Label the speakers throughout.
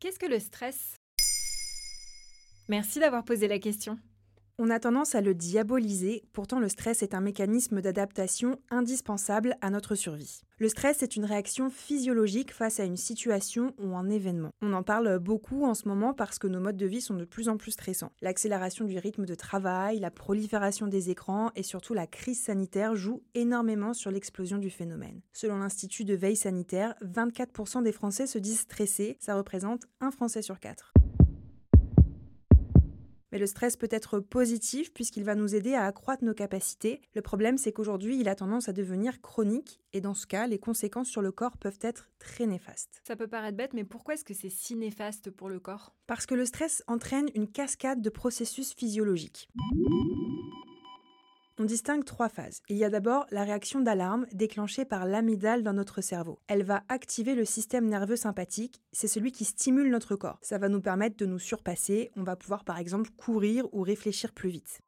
Speaker 1: Qu'est-ce que le stress? Merci d'avoir posé la question.
Speaker 2: On a tendance à le diaboliser, pourtant le stress est un mécanisme d'adaptation indispensable à notre survie. Le stress est une réaction physiologique face à une situation ou un événement. On en parle beaucoup en ce moment parce que nos modes de vie sont de plus en plus stressants. L'accélération du rythme de travail, la prolifération des écrans et surtout la crise sanitaire jouent énormément sur l'explosion du phénomène. Selon l'Institut de veille sanitaire, 24% des Français se disent stressés, ça représente un Français sur quatre. Mais le stress peut être positif puisqu'il va nous aider à accroître nos capacités. Le problème, c'est qu'aujourd'hui, il a tendance à devenir chronique et dans ce cas, les conséquences sur le corps peuvent être très néfastes.
Speaker 1: Ça peut paraître bête, mais pourquoi est-ce que c'est si néfaste pour le corps?
Speaker 2: Parce que le stress entraîne une cascade de processus physiologiques. On distingue trois phases. Il y a d'abord la réaction d'alarme déclenchée par l'amygdale dans notre cerveau. Elle va activer le système nerveux sympathique, c'est celui qui stimule notre corps. Ça va nous permettre de nous surpasser, on va pouvoir par exemple courir ou réfléchir plus vite.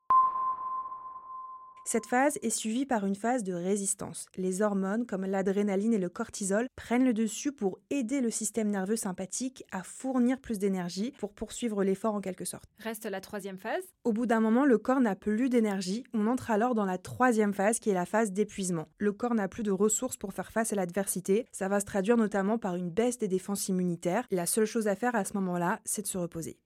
Speaker 2: Cette phase est suivie par une phase de résistance. Les hormones comme l'adrénaline et le cortisol prennent le dessus pour aider le système nerveux sympathique à fournir plus d'énergie pour poursuivre l'effort en quelque sorte.
Speaker 1: Reste la troisième phase.
Speaker 2: Au bout d'un moment, le corps n'a plus d'énergie. On entre alors dans la troisième phase qui est la phase d'épuisement. Le corps n'a plus de ressources pour faire face à l'adversité. Ça va se traduire notamment par une baisse des défenses immunitaires. La seule chose à faire à ce moment-là, c'est de se reposer.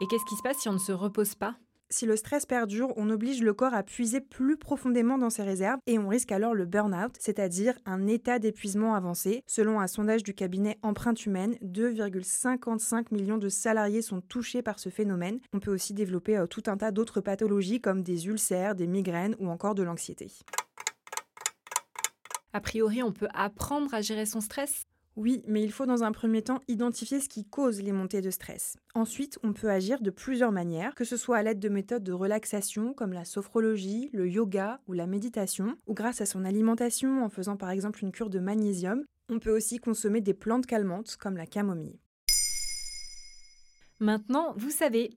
Speaker 1: Et qu'est-ce qui se passe si on ne se repose pas?
Speaker 2: Si le stress perdure, on oblige le corps à puiser plus profondément dans ses réserves et on risque alors le burn-out, c'est-à-dire un état d'épuisement avancé. Selon un sondage du cabinet Empreinte Humaine, 2,55 millions de salariés sont touchés par ce phénomène. On peut aussi développer euh, tout un tas d'autres pathologies comme des ulcères, des migraines ou encore de l'anxiété.
Speaker 1: A priori, on peut apprendre à gérer son stress
Speaker 2: oui, mais il faut dans un premier temps identifier ce qui cause les montées de stress. Ensuite, on peut agir de plusieurs manières, que ce soit à l'aide de méthodes de relaxation comme la sophrologie, le yoga ou la méditation, ou grâce à son alimentation en faisant par exemple une cure de magnésium. On peut aussi consommer des plantes calmantes comme la camomille.
Speaker 1: Maintenant, vous savez,